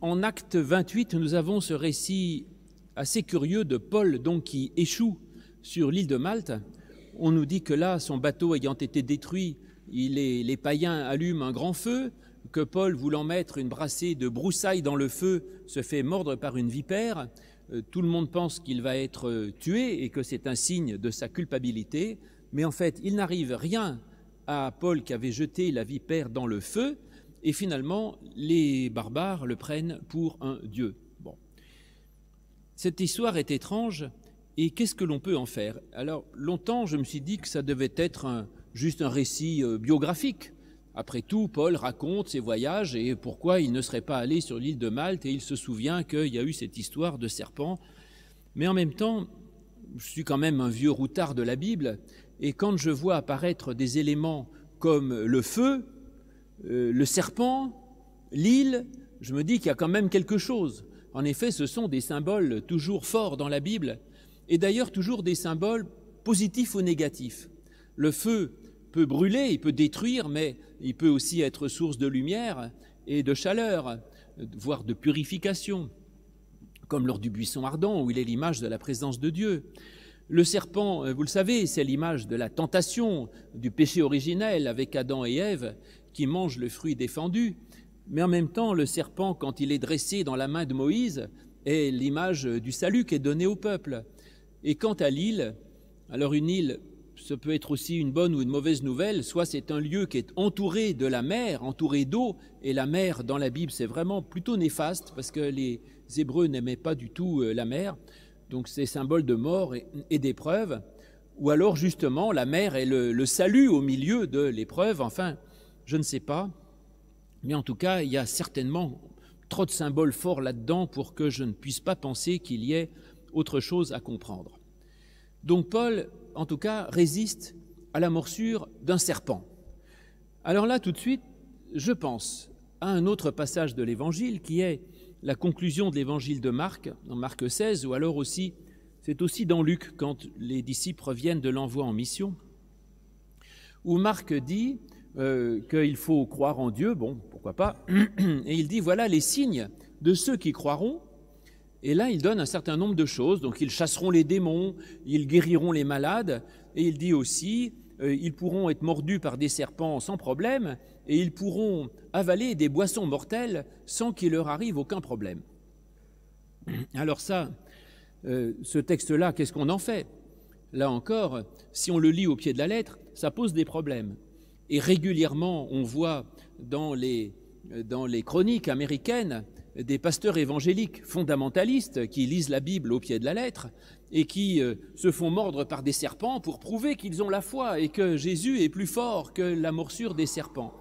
en acte 28, nous avons ce récit assez curieux de Paul donc qui échoue sur l'île de Malte. On nous dit que là, son bateau ayant été détruit, il est, les païens allument un grand feu, que Paul, voulant mettre une brassée de broussailles dans le feu, se fait mordre par une vipère. Euh, tout le monde pense qu'il va être euh, tué et que c'est un signe de sa culpabilité, mais en fait, il n'arrive rien à Paul qui avait jeté la vipère dans le feu, et finalement, les barbares le prennent pour un dieu. Bon. Cette histoire est étrange, et qu'est-ce que l'on peut en faire? Alors, longtemps, je me suis dit que ça devait être juste un récit euh, biographique. Après tout, Paul raconte ses voyages et pourquoi il ne serait pas allé sur l'île de Malte, et il se souvient qu'il y a eu cette histoire de serpent. Mais en même temps, je suis quand même un vieux routard de la Bible, et quand je vois apparaître des éléments comme le feu, euh, le serpent, l'île, je me dis qu'il y a quand même quelque chose. En effet, ce sont des symboles toujours forts dans la Bible, et d'ailleurs toujours des symboles positifs ou négatifs. Le feu peut brûler, il peut détruire, mais il peut aussi être source de lumière et de chaleur, voire de purification, comme lors du buisson ardent, où il est l'image de la présence de Dieu. Le serpent, vous le savez, c'est l'image de la tentation, du péché originel avec Adam et Ève, qui mange le fruit défendu, mais en même temps, le serpent, quand il est dressé dans la main de Moïse, est l'image du salut qui est donné au peuple. Et quant à l'île, alors une île, ce peut être aussi une bonne ou une mauvaise nouvelle, soit c'est un lieu qui est entouré de la mer, entouré d'eau, et la mer dans la Bible c'est vraiment plutôt néfaste parce que les Hébreux n'aimaient pas du tout euh, la mer, donc c'est symbole de mort et, d'épreuve, ou alors justement la mer est le salut au milieu de l'épreuve, enfin je ne sais pas, mais en tout cas, il y a certainement trop de symboles forts là-dedans pour que je ne puisse pas penser qu'il y ait autre chose à comprendre. Donc Paul, en tout cas, résiste à la morsure d'un serpent. Alors là, tout de suite, je pense à un autre passage de l'Évangile qui est la conclusion de l'Évangile de Marc, dans Marc 16, ou alors aussi, c'est aussi dans Luc, quand les disciples reviennent de l'envoi en mission, où Marc dit euh, qu'il faut croire en Dieu, bon, pourquoi pas, et il dit voilà les signes de ceux qui croiront, et là il donne un certain nombre de choses, donc ils chasseront les démons, ils guériront les malades, et il dit aussi euh, ils pourront être mordus par des serpents sans problème, et ils pourront avaler des boissons mortelles sans qu'il leur arrive aucun problème. Alors ça, euh, ce texte-là, qu'est-ce qu'on en fait? Là encore, si on le lit au pied de la lettre, ça pose des problèmes. Et régulièrement, on voit dans les, chroniques américaines des pasteurs évangéliques fondamentalistes qui lisent la Bible au pied de la lettre et qui euh, se font mordre par des serpents pour prouver qu'ils ont la foi et que Jésus est plus fort que la morsure des serpents.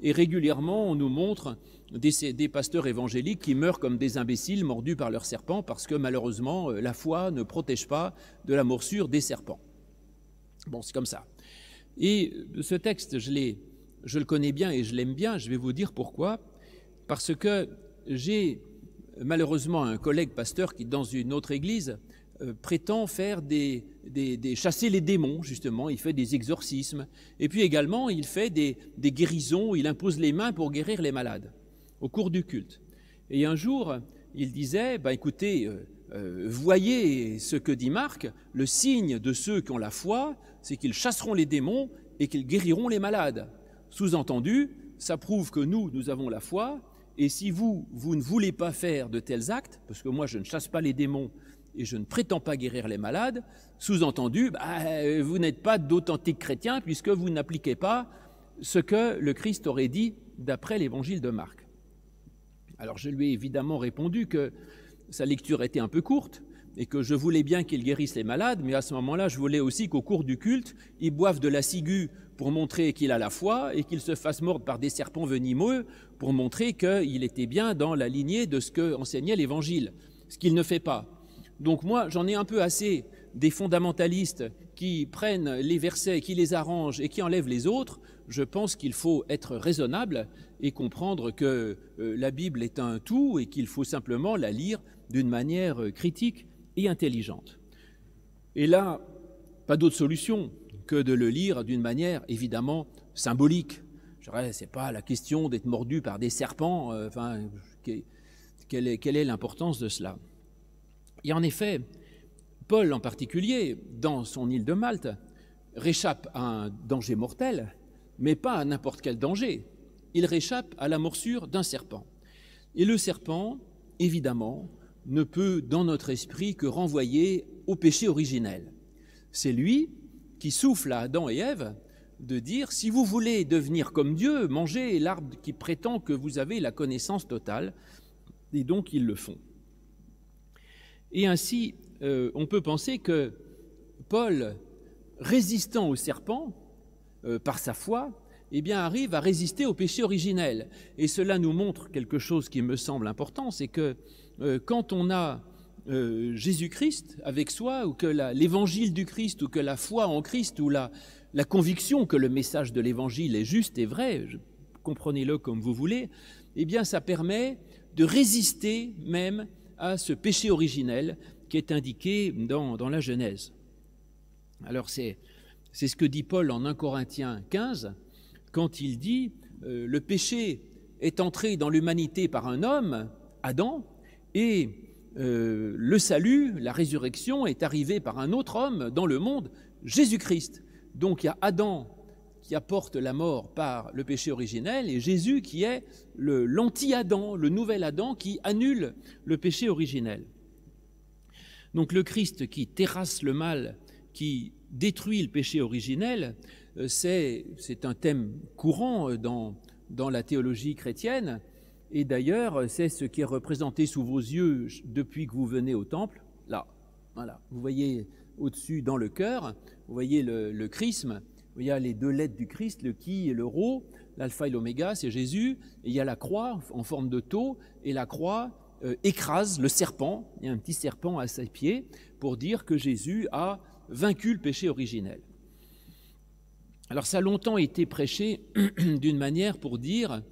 Et régulièrement, on nous montre des, des, pasteurs évangéliques qui meurent comme des imbéciles mordus par leurs serpents parce que malheureusement, euh, la foi ne protège pas de la morsure des serpents. Bon, c'est comme ça. Et ce texte, je, le connais bien et je l'aime bien, je vais vous dire pourquoi. Parce que j'ai malheureusement un collègue pasteur qui, dans une autre église, euh, prétend faire des, chasser les démons, justement, il fait des exorcismes, et puis également il fait des, des guérisons, il impose les mains pour guérir les malades au cours du culte. Et un jour, il disait, bah, écoutez, euh, euh, voyez ce que dit Marc, le signe de ceux qui ont la foi, c'est qu'ils chasseront les démons et qu'ils guériront les malades. Sous-entendu, ça prouve que nous, nous avons la foi, et si vous, vous ne voulez pas faire de tels actes, parce que moi je ne chasse pas les démons et je ne prétends pas guérir les malades, sous-entendu, bah, vous n'êtes pas d'authentiques chrétiens puisque vous n'appliquez pas ce que le Christ aurait dit d'après l'évangile de Marc. Alors je lui ai évidemment répondu que sa lecture était un peu courte et que je voulais bien qu'il guérisse les malades, mais à ce moment-là, je voulais aussi qu'au cours du culte, il boive de la ciguë pour montrer qu'il a la foi et qu'il se fasse mordre par des serpents venimeux pour montrer qu'il était bien dans la lignée de ce que enseignait l'Évangile, ce qu'il ne fait pas. Donc moi, j'en ai un peu assez des fondamentalistes qui prennent les versets, qui les arrangent et qui enlèvent les autres. Je pense qu'il faut être raisonnable et comprendre que euh, la Bible est un tout et qu'il faut simplement la lire d'une manière euh, critique et intelligente. Et là, pas d'autre solution que de le lire d'une manière évidemment symbolique. Ce n'est pas la question d'être mordu par des serpents, euh, enfin, quelle est l'importance de cela Et en effet, Paul en particulier, dans son île de Malte, réchappe à un danger mortel, mais pas à n'importe quel danger. Il réchappe à la morsure d'un serpent. Et le serpent, évidemment, ne peut dans notre esprit que renvoyer au péché originel. C'est lui qui souffle à Adam et Ève de dire si vous voulez devenir comme Dieu, mangez l'arbre qui prétend que vous avez la connaissance totale. Et donc ils le font. Et ainsi, euh, on peut penser que Paul, résistant au serpent euh, par sa foi, eh bien, arrive à résister au péché originel. Et cela nous montre quelque chose qui me semble important, c'est que euh, quand on a Jésus-Christ avec soi, ou que l'évangile du Christ, ou que la foi en Christ, ou la, conviction que le message de l'évangile est juste et vrai, comprenez-le comme vous voulez, eh bien, ça permet de résister même à ce péché originel qui est indiqué dans, la Genèse. Alors c'est ce que dit Paul en 1 Corinthiens 15, quand il dit euh, le péché est entré dans l'humanité par un homme, Adam, et euh, le salut, la résurrection est arrivé par un autre homme dans le monde, Jésus-Christ. Donc il y a Adam qui apporte la mort par le péché originel et Jésus qui est l'anti-Adam, le nouvel Adam qui annule le péché originel. Donc le Christ qui terrasse le mal, qui détruit le péché originel, c'est un thème courant euh, dans, dans la théologie chrétienne. Et d'ailleurs, c'est ce qui est représenté sous vos yeux depuis que vous venez au temple. Là, voilà. Vous voyez au-dessus dans le cœur, vous voyez le, le chrisme. Il y a les deux lettres du Christ, le qui et le rho. L'alpha et l'oméga, c'est Jésus. Et il y a la croix en forme de taux. Et la croix, euh, écrase le serpent, il y a un petit serpent à ses pieds, pour dire que Jésus a vaincu le péché originel. Alors ça a longtemps été prêché d'une manière pour dire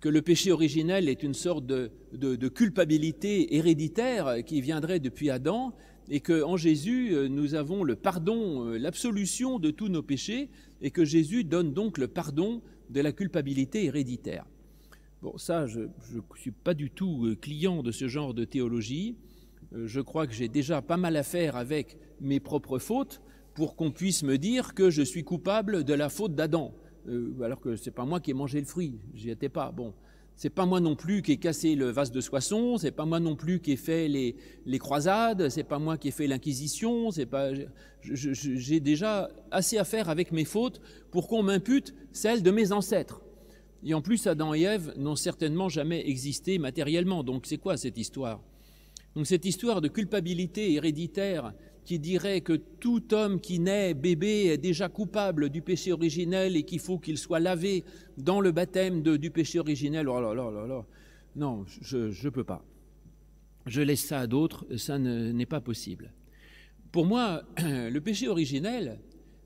que le péché originel est une sorte de, de, culpabilité héréditaire qui viendrait depuis Adam et qu'en Jésus, euh, nous avons le pardon, euh, l'absolution de tous nos péchés et que Jésus donne donc le pardon de la culpabilité héréditaire. Bon, ça, je ne suis pas du tout euh, client de ce genre de théologie. Je crois que j'ai déjà pas mal à faire avec mes propres fautes pour qu'on puisse me dire que je suis coupable de la faute d'Adam, euh, alors que c'est pas moi qui ai mangé le fruit, j'y étais pas. Bon, c'est pas moi non plus qui ai cassé le vase de Soissons, c'est pas moi non plus qui ai fait les, les croisades, c'est pas moi qui ai fait l'inquisition, c'est pas, j'ai déjà assez à faire avec mes fautes pour qu'on m'impute celles de mes ancêtres. Et en plus, Adam et Ève n'ont certainement jamais existé matériellement. Donc c'est quoi cette histoire? Donc cette histoire de culpabilité héréditaire qui dirait que tout homme qui naît bébé est déjà coupable du péché originel et qu'il faut qu'il soit lavé dans le baptême du péché originel. Oh là là là là. Non, je ne peux pas. Je laisse ça à d'autres, ça n'est pas possible. Pour moi, le péché originel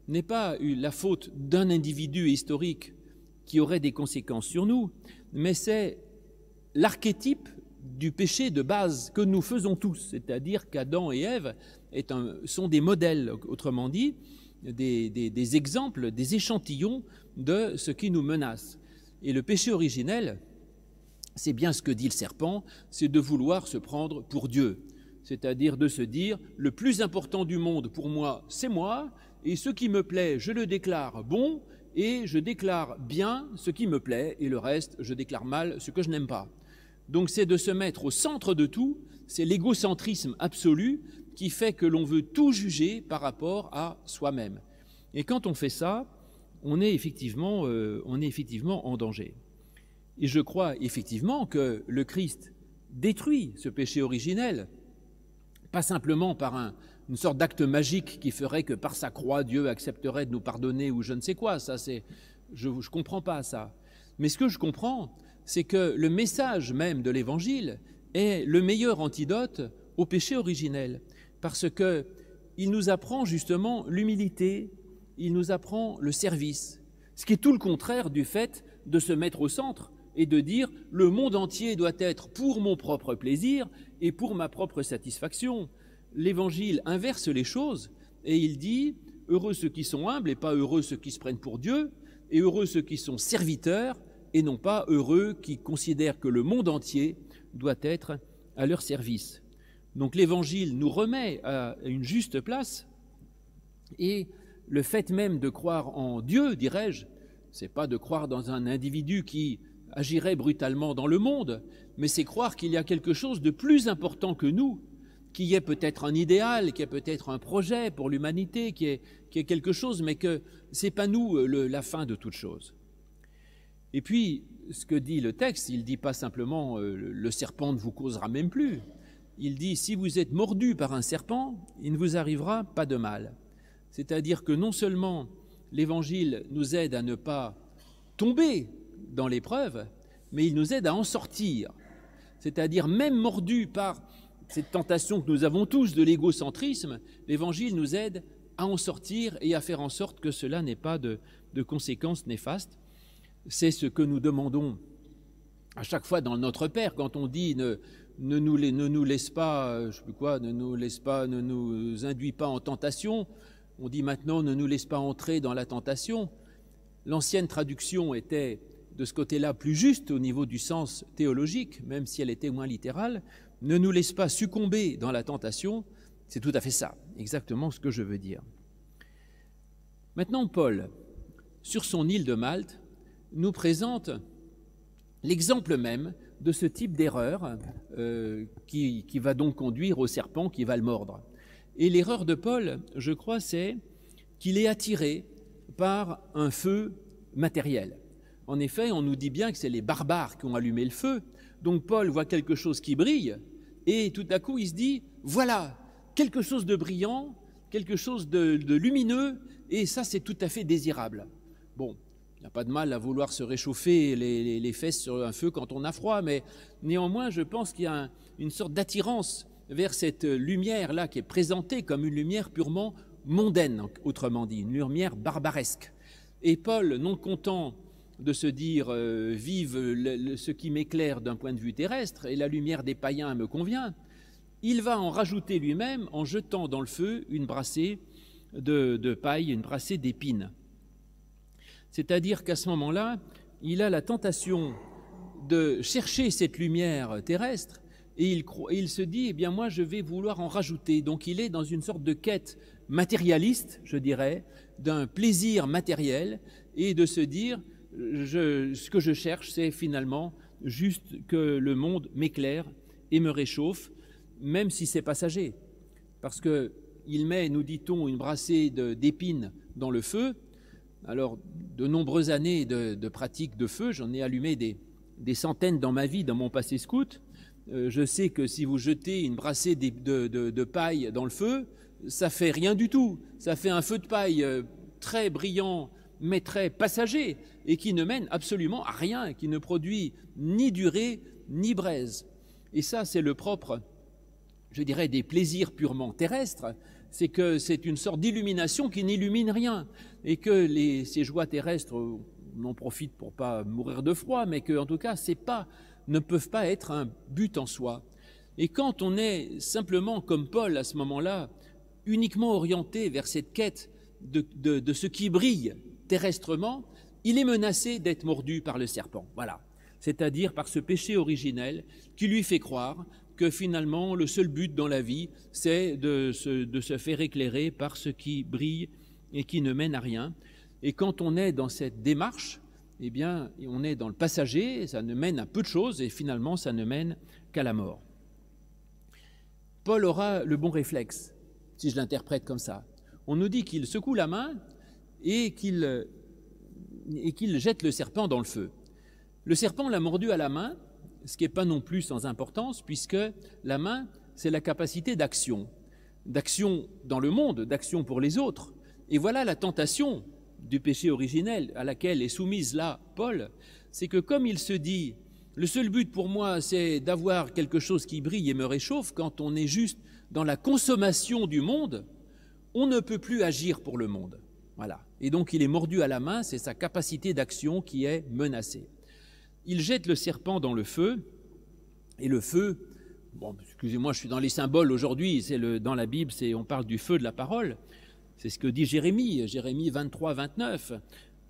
n'est pas la faute d'un individu historique qui aurait des conséquences sur nous, mais c'est l'archétype du péché de base que nous faisons tous, c'est-à-dire qu'Adam et Ève sont des modèles, autrement dit, des, des, exemples, des échantillons de ce qui nous menace. Et le péché originel, c'est bien ce que dit le serpent, c'est de vouloir se prendre pour Dieu, c'est-à-dire de se dire, le plus important du monde pour moi, c'est moi, et ce qui me plaît, je le déclare bon, et je déclare bien ce qui me plaît et le reste, je déclare mal ce que je n'aime pas. Donc c'est de se mettre au centre de tout, c'est l'égocentrisme absolu qui fait que l'on veut tout juger par rapport à soi-même. Et quand on fait ça, on est effectivement, euh, on est effectivement en danger. Et je crois effectivement que le Christ détruit ce péché originel, pas simplement par un, une sorte d'acte magique qui ferait que par sa croix, Dieu accepterait de nous pardonner ou je ne sais quoi. Ça, c'est, je ne comprends pas ça. Mais ce que je comprends, c'est que le message même de l'Évangile est le meilleur antidote au péché originel, parce que il nous apprend justement l'humilité, il nous apprend le service, ce qui est tout le contraire du fait de se mettre au centre et de dire le monde entier doit être pour mon propre plaisir et pour ma propre satisfaction l'Évangile inverse les choses et il dit Heureux ceux qui sont humbles et pas heureux ceux qui se prennent pour Dieu, et heureux ceux qui sont serviteurs et non pas heureux qui considèrent que le monde entier doit être à leur service. Donc l'Évangile nous remet à une juste place et le fait même de croire en Dieu, dirais-je, c'est pas de croire dans un individu qui agirait brutalement dans le monde, mais c'est croire qu'il y a quelque chose de plus important que nous, qui est peut-être un idéal, qui est peut-être un projet pour l'humanité, qui est, quelque chose, mais que c'est pas nous euh, la fin de toute chose. Et puis, ce que dit le texte, il dit pas simplement euh, le serpent ne vous causera même plus. Il dit si vous êtes mordu par un serpent, il ne vous arrivera pas de mal. C'est-à-dire que non seulement l'Évangile nous aide à ne pas tomber dans l'épreuve, mais il nous aide à en sortir. C'est-à-dire même mordu par cette tentation que nous avons tous de l'égocentrisme, l'Évangile nous aide à en sortir et à faire en sorte que cela n'ait pas de, conséquences néfastes. C'est ce que nous demandons à chaque fois dans notre Père quand on dit ne, nous, laisse pas, je sais quoi, ne nous laisse pas, ne nous induit pas en tentation, on dit maintenant ne nous laisse pas entrer dans la tentation. L'ancienne traduction était de ce côté-là plus juste au niveau du sens théologique, même si elle était moins littérale. Ne nous laisse pas succomber dans la tentation. C'est tout à fait ça, exactement ce que je veux dire. Maintenant, Paul, sur son île de Malte, nous présente l'exemple même de ce type d'erreur euh, qui, qui va donc conduire au serpent qui va le mordre. Et l'erreur de Paul, je crois, c'est qu'il est attiré par un feu matériel. En effet, on nous dit bien que c'est les barbares qui ont allumé le feu. Donc Paul voit quelque chose qui brille et tout à coup il se dit, voilà, quelque chose de brillant, quelque chose de, lumineux, et ça c'est tout à fait désirable. Bon, n'y a pas de mal à vouloir se réchauffer les, fesses sur un feu quand on a froid, mais néanmoins je pense qu'il y a une sorte d'attirance vers cette lumière-là qui est présentée comme une lumière purement mondaine, autrement dit, une lumière barbaresque. Et Paul, non content de se dire euh, vive ce qui m'éclaire d'un point de vue terrestre et la lumière des païens me convient, il va en rajouter lui-même en jetant dans le feu une brassée de, de paille, une brassée d'épines. C'est-à-dire qu'à ce moment-là, il a la tentation de chercher cette lumière terrestre et il, se dit, eh bien moi je vais vouloir en rajouter. Donc il est dans une sorte de quête matérialiste, je dirais, d'un plaisir matériel, et de se dire, ce que je cherche, c'est finalement juste que le monde m'éclaire et me réchauffe, même si c'est passager. Parce qu'il met, nous dit-on, une brassée d'épines dans le feu. Alors, de nombreuses années de, pratique de feu, j'en ai allumé des centaines dans ma vie, dans mon passé scout, euh, je sais que si vous jetez une brassée de, paille dans le feu, ça fait rien du tout. Ça fait un feu de paille euh, très brillant, mais très passager, et qui ne mène absolument à rien, qui ne produit ni durée, ni braise. Et ça, c'est le propre, je dirais, des plaisirs purement terrestres, c'est que c'est une sorte d'illumination qui n'illumine rien, et que ces joies terrestres, on en profite pour pas mourir de froid, mais que en tout cas, c'est pas ne peuvent pas être un but en soi. Et quand on est simplement comme Paul à ce moment-là, uniquement orienté vers cette quête de, ce qui brille terrestrement, il est menacé d'être mordu par le serpent. Voilà. C'est-à-dire par ce péché originel qui lui fait croire que finalement le seul but dans la vie, c'est de se faire éclairer par ce qui brille et qui ne mène à rien. Et quand on est dans cette démarche, eh bien, on est dans le passager, ça ne mène à peu de choses, et finalement, ça ne mène qu'à la mort. Paul aura le bon réflexe, si je l'interprète comme ça. On nous dit qu'il secoue la main et qu'il jette le serpent dans le feu. Le serpent l'a mordu à la main, ce qui n'est pas non plus sans importance, puisque la main, c'est la capacité d'action, d'action dans le monde, d'action pour les autres. Et voilà la tentation du péché originel à laquelle est soumise là Paul, c'est que comme il se dit, le seul but pour moi, c'est d'avoir quelque chose qui brille et me réchauffe, quand on est juste dans la consommation du monde, on ne peut plus agir pour le monde. Voilà. Et donc il est mordu à la main, c'est sa capacité d'action qui est menacée. Il jette le serpent dans le feu, et le feu, excusez-moi, je suis dans les symboles aujourd'hui, c'est dans la Bible, c'est, on parle du feu de la parole, c'est ce que dit Jérémie, Jérémie 23, 29.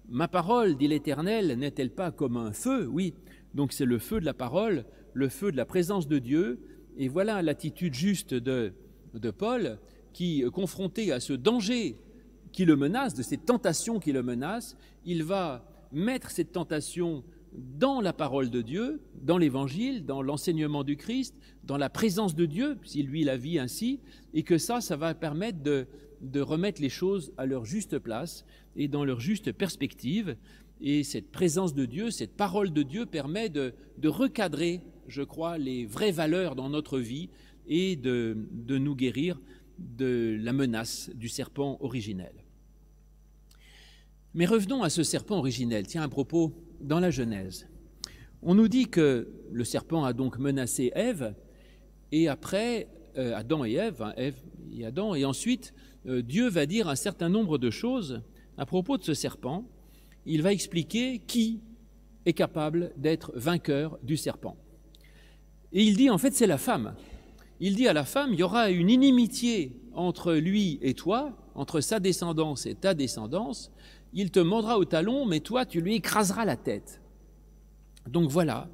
Ma parole, dit l'Éternel, n'est-elle pas comme un feu? Oui, Donc c'est le feu de la parole, le feu de la présence de Dieu. Et voilà l'attitude juste de, de Paul qui, confronté à ce danger qui le menace, de cette tentation qui le menace, il va mettre cette tentation dans la parole de Dieu, dans l'Évangile, dans l'enseignement du Christ, dans la présence de Dieu, s'il lui la vit ainsi, et que ça, ça va permettre de, de remettre les choses à leur juste place et dans leur juste perspective. Et cette présence de Dieu, cette parole de Dieu permet de, de recadrer, je crois, les vraies valeurs dans notre vie et de, de nous guérir de la menace du serpent originel. Mais revenons à ce serpent originel. Tiens, à propos, dans la Genèse, on nous dit que le serpent a donc menacé Ève, et après, euh, Adam et Ève, hein, et Adam, et ensuite, euh, Dieu va dire un certain nombre de choses à propos de ce serpent. Il va expliquer qui est capable d'être vainqueur du serpent. Et il dit, en fait, c'est la femme. Il dit à la femme, il y aura une inimitié entre lui et toi, entre sa descendance et ta descendance, il te mordra au talon, mais toi, tu lui écraseras la tête. Donc voilà,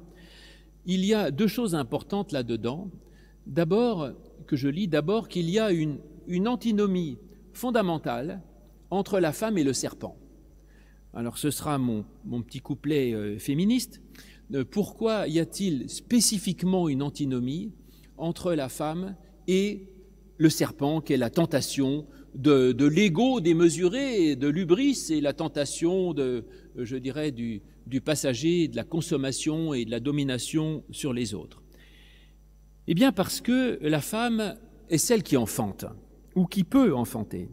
il y a deux choses importantes là-dedans. D'abord, que je lis, d'abord qu'il y a une, antinomie fondamentale entre la femme et le serpent. Alors ce sera mon, mon petit couplet euh, féministe. Euh, pourquoi y a-t-il spécifiquement une antinomie entre la femme et le serpent, qui est la tentation de, l'ego démesuré, de l'ubris et la tentation de, je dirais, du, passager, de la consommation et de la domination sur les autres Eh bien parce que la femme est celle qui enfante, ou qui peut enfanter.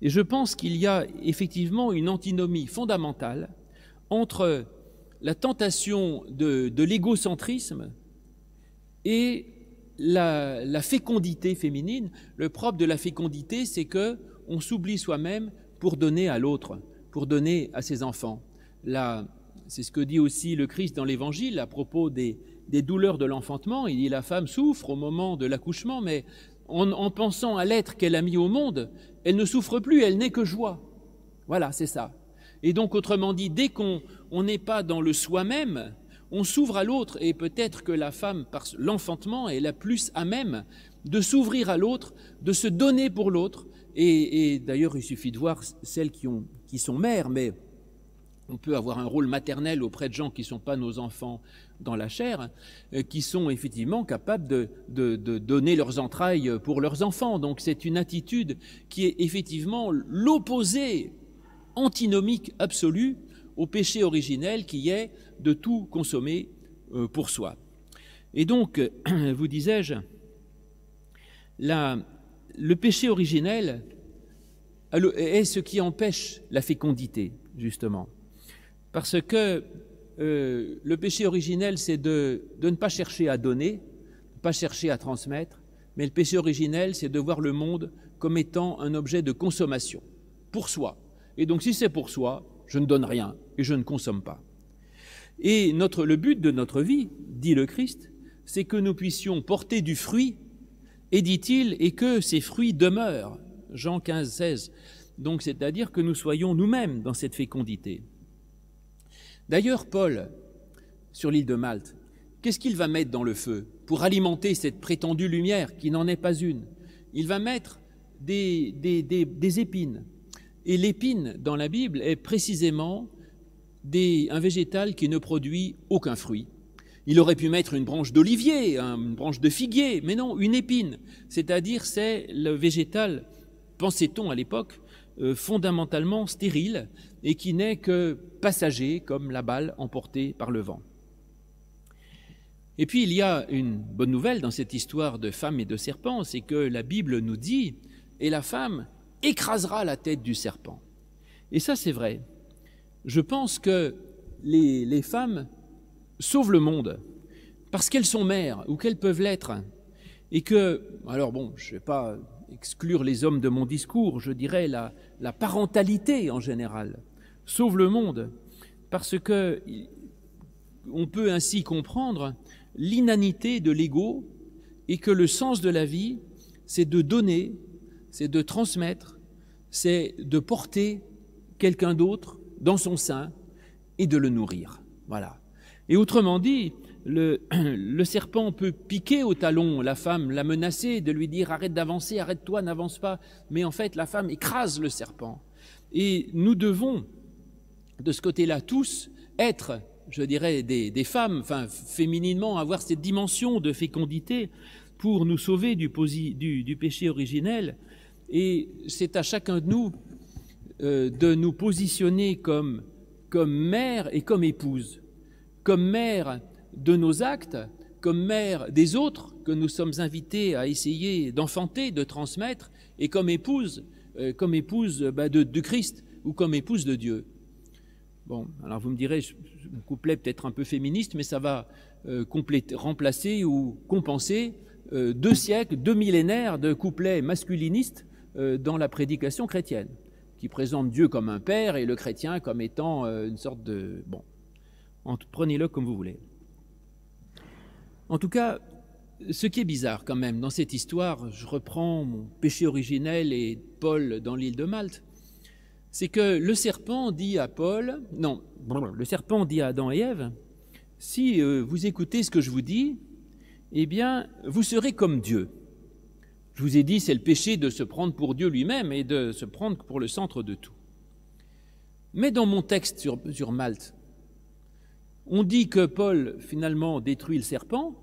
Et je pense qu'il y a effectivement une antinomie fondamentale entre la tentation de l'égocentrisme et la, fécondité féminine, le propre de la fécondité, c'est que on s'oublie soi-même pour donner à l'autre, pour donner à ses enfants. c'est ce que dit aussi le Christ dans l'Évangile à propos des, douleurs de l'enfantement. Il dit la femme souffre au moment de l'accouchement, mais en pensant à l'être qu'elle a mis au monde, elle ne souffre plus, elle n'est que joie. Voilà, c'est ça. Et donc, autrement dit, dès qu'on n'est pas dans le soi-même, on s'ouvre à l'autre et peut-être que la femme, par l'enfantement, est la plus à même de s'ouvrir à l'autre, de se donner pour l'autre. Et, d'ailleurs, il suffit de voir celles qui, ont, qui sont mères, mais on peut avoir un rôle maternel auprès de gens qui ne sont pas nos enfants dans la chair, euh, qui sont effectivement capables de, de, donner leurs entrailles pour leurs enfants. Donc c'est une attitude qui est effectivement l'opposé antinomique absolu au péché originel qui est de tout consommer euh, pour soi. Et donc, vous disais-je, le péché originel est ce qui empêche la fécondité, justement. Parce que euh, le péché originel, c'est de, de, ne pas chercher à donner, ne pas chercher à transmettre, mais le péché originel, c'est de voir le monde comme étant un objet de consommation, pour soi. Et donc, si c'est pour soi, je ne donne rien et je ne consomme pas. Et le but de notre vie, dit le Christ, c'est que nous puissions porter du fruit, et dit-il, et que ces fruits demeurent. Jean 15, 16. Donc c'est-à-dire que nous soyons nous-mêmes dans cette fécondité. D'ailleurs, Paul, sur l'île de Malte, qu'est-ce qu'il va mettre dans le feu pour alimenter cette prétendue lumière qui n'en est pas une? Il va mettre des épines. Et l'épine dans la Bible est précisément un végétal qui ne produit aucun fruit. Il aurait pu mettre une branche d'olivier, une branche de figuier, mais non, une épine. C'est-à-dire, c'est le végétal, pensait-on à l'époque, euh, fondamentalement stérile et qui n'est que passager, comme la balle emportée par le vent. Et puis, il y a une bonne nouvelle dans cette histoire de femme et de serpent, c'est que la Bible nous dit, et la femme écrasera la tête du serpent. Et ça, c'est vrai je pense que les, femmes sauvent le monde parce qu'elles sont mères ou qu'elles peuvent l'être. Et que, alors bon, je ne vais pas exclure les hommes de mon discours, je dirais la, la parentalité en général sauve le monde parce que on peut ainsi comprendre l'inanité de l'ego et que le sens de la vie, c'est de donner, c'est de transmettre, c'est de porter quelqu'un d'autre dans son sein et de le nourrir. Voilà. Et autrement dit, le, serpent peut piquer au talon la femme, la menacer, de lui dire arrête d'avancer, arrête-toi, n'avance pas. Mais en fait, la femme écrase le serpent. Et nous devons, de ce côté-là, tous être, je dirais, des, femmes, enfin, fémininement, avoir cette dimension de fécondité pour nous sauver du péché originel. Et c'est à chacun de nous euh, de nous positionner comme, comme mère et comme épouse, comme mère de nos actes, comme mère des autres que nous sommes invités à essayer d'enfanter, de transmettre, et comme épouse, euh, comme épouse bah, de, Christ ou comme épouse de Dieu. Bon, alors vous me direz, mon couplet peut-être un peu féministe, mais ça va euh, remplacer ou compenser deux siècles, deux millénaires de couplets masculinistes dans la prédication chrétienne, qui présentent Dieu comme un père et le chrétien comme étant euh, une sorte de... Bon, prenez-le comme vous voulez. En tout cas, ce qui est bizarre quand même dans cette histoire, je reprends mon péché originel et Paul dans l'île de Malte, c'est que le serpent dit à Paul, non, le serpent dit à Adam et Ève, si vous écoutez ce que je vous dis, eh bien, vous serez comme Dieu. Je vous ai dit, c'est le péché de se prendre pour Dieu lui-même et de se prendre pour le centre de tout. Mais dans mon texte sur, Malte, on dit que Paul finalement détruit le serpent,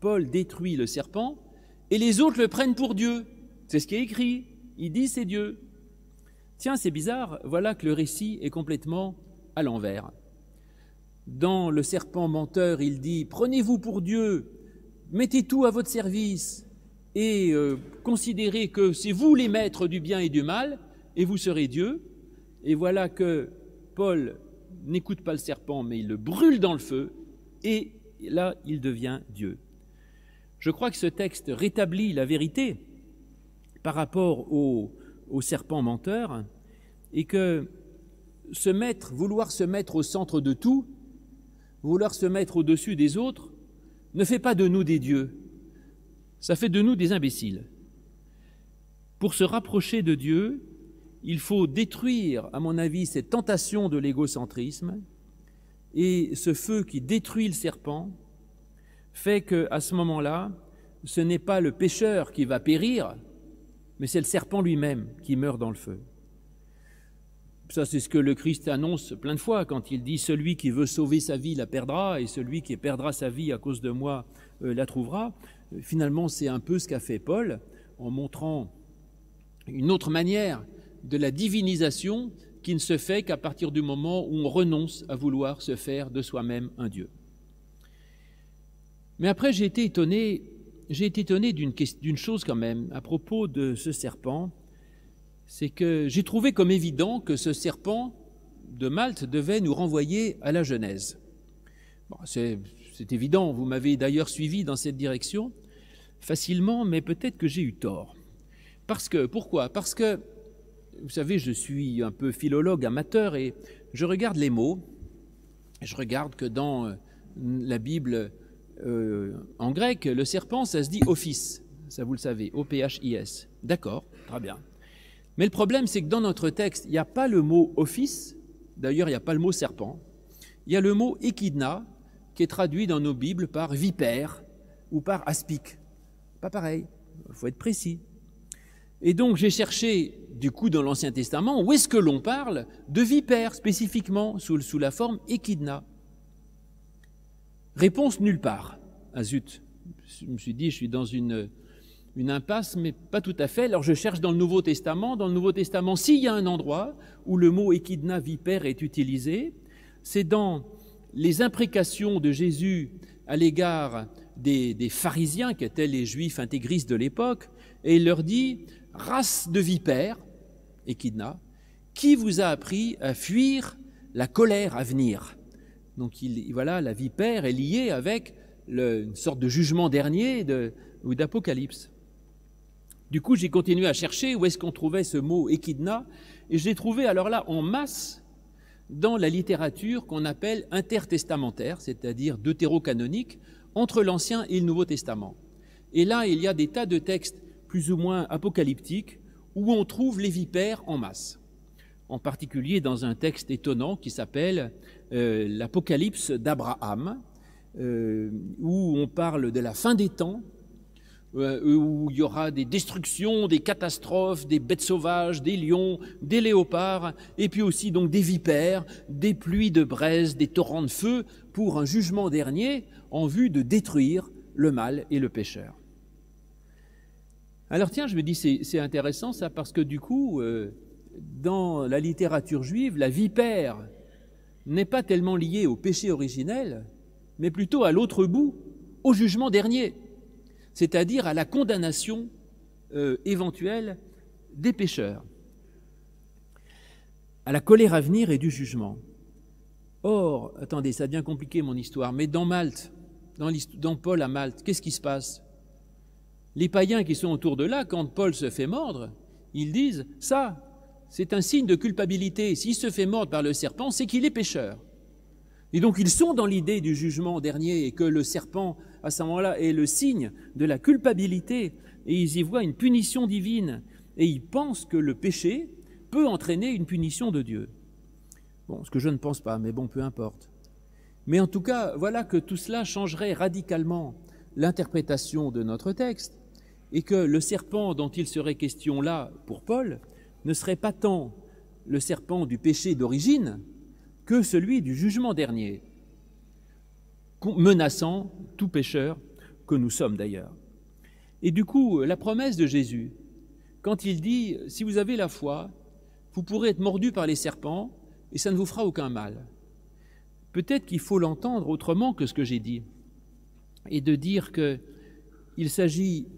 Paul détruit le serpent, et les autres le prennent pour Dieu. C'est ce qui est écrit. Il dit c'est Dieu. Tiens, c'est bizarre, voilà que le récit est complètement à l'envers. Dans le serpent menteur, il dit Prenez-vous pour Dieu, mettez tout à votre service et euh, considérez que c'est vous les maîtres du bien et du mal, et vous serez Dieu. Et voilà que Paul n'écoute pas le serpent, mais il le brûle dans le feu, et là, il devient Dieu. Je crois que ce texte rétablit la vérité par rapport au, au serpent menteur, et que se mettre, vouloir se mettre au centre de tout, vouloir se mettre au-dessus des autres, ne fait pas de nous des dieux, ça fait de nous des imbéciles. Pour se rapprocher de Dieu, il faut détruire, à mon avis, cette tentation de l'égocentrisme, et ce feu qui détruit le serpent fait que, à ce moment-là, ce n'est pas le pécheur qui va périr, mais c'est le serpent lui-même qui meurt dans le feu. Ça, c'est ce que le Christ annonce plein de fois quand il dit Celui qui veut sauver sa vie la perdra, et celui qui perdra sa vie à cause de moi euh, la trouvera. Finalement, c'est un peu ce qu'a fait Paul en montrant une autre manière de la divinisation qui ne se fait qu'à partir du moment où on renonce à vouloir se faire de soi-même un Dieu. Mais après, j'ai été étonné, j'ai été étonné d'une chose quand même à propos de ce serpent c'est que j'ai trouvé comme évident que ce serpent de Malte devait nous renvoyer à la Genèse. C'est évident, vous m'avez d'ailleurs suivi dans cette direction facilement, mais peut-être que j'ai eu tort. Parce que, pourquoi? Parce que, vous savez, je suis un peu philologue amateur et je regarde les mots. Je regarde que dans euh, la Bible euh, en grec, le serpent, ça se dit office. Ça, vous le savez, O-P-H-I-S. D'accord, très bien. Mais le problème, c'est que dans notre texte, il n'y a pas le mot office, d'ailleurs, il n'y a pas le mot serpent, il y a le mot échidna, qui est traduit dans nos Bibles par vipère ou par aspic. Pas pareil, il faut être précis. Et donc j'ai cherché, du coup, dans l'Ancien Testament, où est-ce que l'on parle de vipère spécifiquement sous, la forme échidna Réponse nulle part. Ah zut, je me suis dit, je suis dans une une impasse, mais pas tout à fait. Alors je cherche dans le Nouveau Testament. Dans le Nouveau Testament, s'il y a un endroit où le mot échidna, vipère, est utilisé, c'est dans les imprécations de Jésus à l'égard des, des, pharisiens, qui étaient les juifs intégristes de l'époque, et il leur dit Race de vipères, échidna, qui vous a appris à fuir la colère à venir? Donc il, voilà, la vipère est liée avec une sorte de jugement dernier de, ou d'Apocalypse. Du coup, j'ai continué à chercher où est-ce qu'on trouvait ce mot échidna, et je l'ai trouvé alors là en masse dans la littérature qu'on appelle intertestamentaire, c'est-à-dire deutérocanonique, entre l'Ancien et le Nouveau Testament. Et là, il y a des tas de textes plus ou moins apocalyptiques où on trouve les vipères en masse. en particulier dans un texte étonnant qui s'appelle euh, l'Apocalypse d'Abraham, euh, où on parle de la fin des temps, euh, où il y aura des destructions, des catastrophes, des bêtes sauvages, des lions, des léopards, et puis aussi donc des vipères, des pluies de braise, des torrents de feu, pour un jugement dernier en vue de détruire le mal et le pécheur. Alors tiens, je me dis, c'est intéressant ça, parce que du coup, dans la littérature juive, la vipère n'est pas tellement liée au péché originel, mais plutôt à l'autre bout, au jugement dernier, c'est-à-dire à la condamnation euh, éventuelle des pécheurs, à la colère à venir et du jugement. Or, attendez, ça devient compliqué mon histoire, mais dans Malte, dans, dans Paul à Malte, qu'est-ce qui se passe? Les païens qui sont autour de là, quand Paul se fait mordre, ils disent ça, c'est un signe de culpabilité. S'il se fait mordre par le serpent, c'est qu'il est pécheur. Et donc ils sont dans l'idée du jugement dernier et que le serpent, à ce moment-là, est le signe de la culpabilité et ils y voient une punition divine et ils pensent que le péché peut entraîner une punition de Dieu. Bon, ce que je ne pense pas, mais bon, peu importe. Mais en tout cas, voilà que tout cela changerait radicalement l'interprétation de notre texte et que le serpent dont il serait question là pour Paul ne serait pas tant le serpent du péché d'origine que celui du jugement dernier, menaçant tout pécheur que nous sommes d'ailleurs. Et du coup, la promesse de Jésus, quand il dit, si vous avez la foi, vous pourrez être mordu par les serpents et ça ne vous fera aucun mal. Peut-être qu'il faut l'entendre autrement que ce que j'ai dit, et de dire qu'il s'agit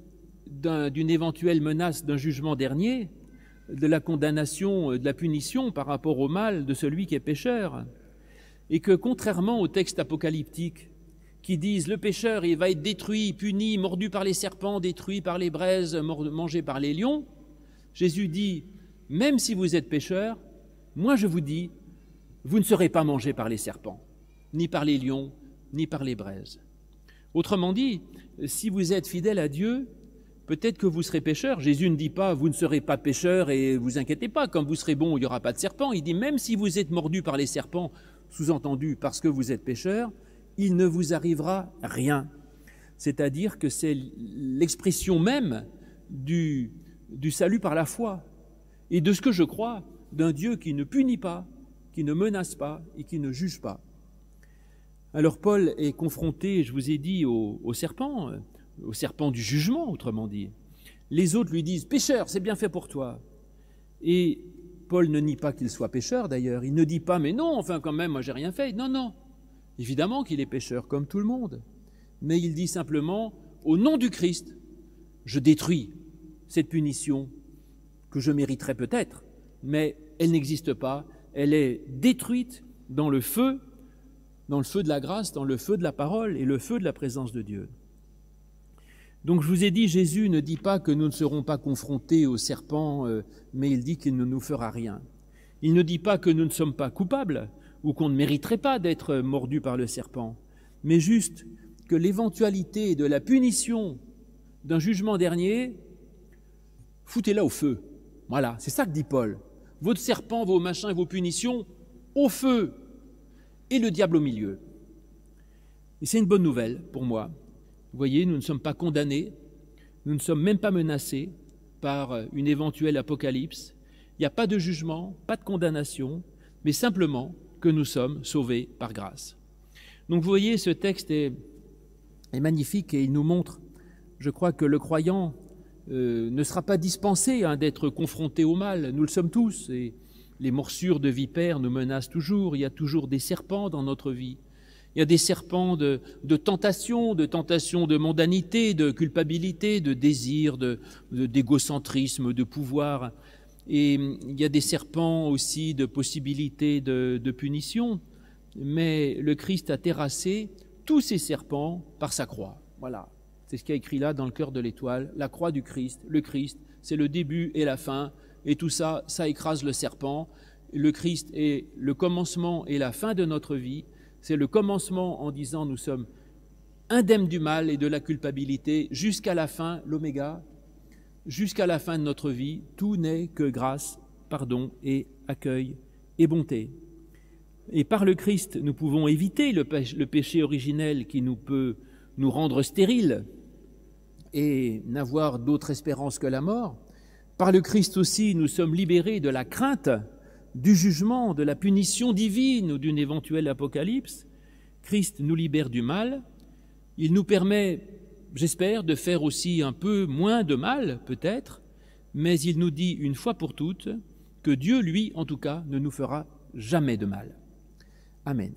d'une éventuelle menace d'un jugement dernier, de la condamnation, euh, de la punition par rapport au mal de celui qui est pécheur. Et que contrairement aux textes apocalyptiques qui disent le pécheur il va être détruit, puni, mordu par les serpents, détruit par les braises, mangé par les lions, Jésus dit même si vous êtes pécheur, moi je vous dis, vous ne serez pas mangé par les serpents, ni par les lions, ni par les braises. Autrement dit, si vous êtes fidèle à Dieu, peut-être que vous serez pécheur. Jésus ne dit pas vous ne serez pas pécheur et vous inquiétez pas, quand vous serez bon, il n'y aura pas de serpent. Il dit même si vous êtes mordu par les serpents, sous-entendu parce que vous êtes pécheur, il ne vous arrivera rien. C'est-à-dire que c'est l'expression même du, du salut par la foi et de ce que je crois d'un Dieu qui ne punit pas, qui ne menace pas et qui ne juge pas. Alors Paul est confronté, je vous ai dit, au, au serpent, au serpent du jugement, autrement dit. Les autres lui disent Pécheur, c'est bien fait pour toi. Et Paul ne nie pas qu'il soit pécheur d'ailleurs. Il ne dit pas Mais non, enfin quand même, moi j'ai rien fait. Non, non. Évidemment qu'il est pécheur comme tout le monde. Mais il dit simplement Au nom du Christ, je détruis cette punition que je mériterais peut-être, mais elle n'existe pas. Elle est détruite dans le feu, dans le feu de la grâce, dans le feu de la parole et le feu de la présence de Dieu. Donc je vous ai dit, Jésus ne dit pas que nous ne serons pas confrontés au serpent, euh, mais il dit qu'il ne nous fera rien. Il ne dit pas que nous ne sommes pas coupables ou qu'on ne mériterait pas d'être mordus par le serpent, mais juste que l'éventualité de la punition d'un jugement dernier, foutez-la au feu. Voilà, c'est ça que dit Paul. Votre serpent, vos machins, vos punitions, au feu, et le diable au milieu. Et c'est une bonne nouvelle pour moi, vous voyez, nous ne sommes pas condamnés, nous ne sommes même pas menacés par une éventuelle apocalypse. Il n'y a pas de jugement, pas de condamnation, mais simplement que nous sommes sauvés par grâce. Donc vous voyez, ce texte est, magnifique et il nous montre, je crois que le croyant euh, ne sera pas dispensé hein, d'être confronté au mal. Nous le sommes tous et les morsures de vipères nous menacent toujours. Il y a toujours des serpents dans notre vie. Il y a des serpents de, tentation, de tentation de mondanité, de culpabilité, de désir, d'égocentrisme, de, de, pouvoir. Et il y a des serpents aussi de possibilités de, de punition. Mais le Christ a terrassé tous ces serpents par sa croix. Voilà. C'est ce qui a écrit là dans le cœur de l'étoile. La croix du Christ. Le Christ, c'est le début et la fin. Et tout ça, ça écrase le serpent. Le Christ est le commencement et la fin de notre vie c'est le commencement en disant nous sommes indemnes du mal et de la culpabilité jusqu'à la fin, l'oméga, jusqu'à la fin de notre vie. Tout n'est que grâce pardon et accueil et bonté. Et par le Christ, nous pouvons éviter le péché, originel qui nous peut nous rendre stériles et n'avoir d'autre espérance que la mort. Par le Christ aussi, nous sommes libérés de la crainte du jugement, de la punition divine ou d'une éventuelle apocalypse. Christ nous libère du mal. Il nous permet, j'espère, de faire aussi un peu moins de mal, peut-être, mais il nous dit une fois pour toutes que Dieu, lui, en tout cas, ne nous fera jamais de mal. Amen.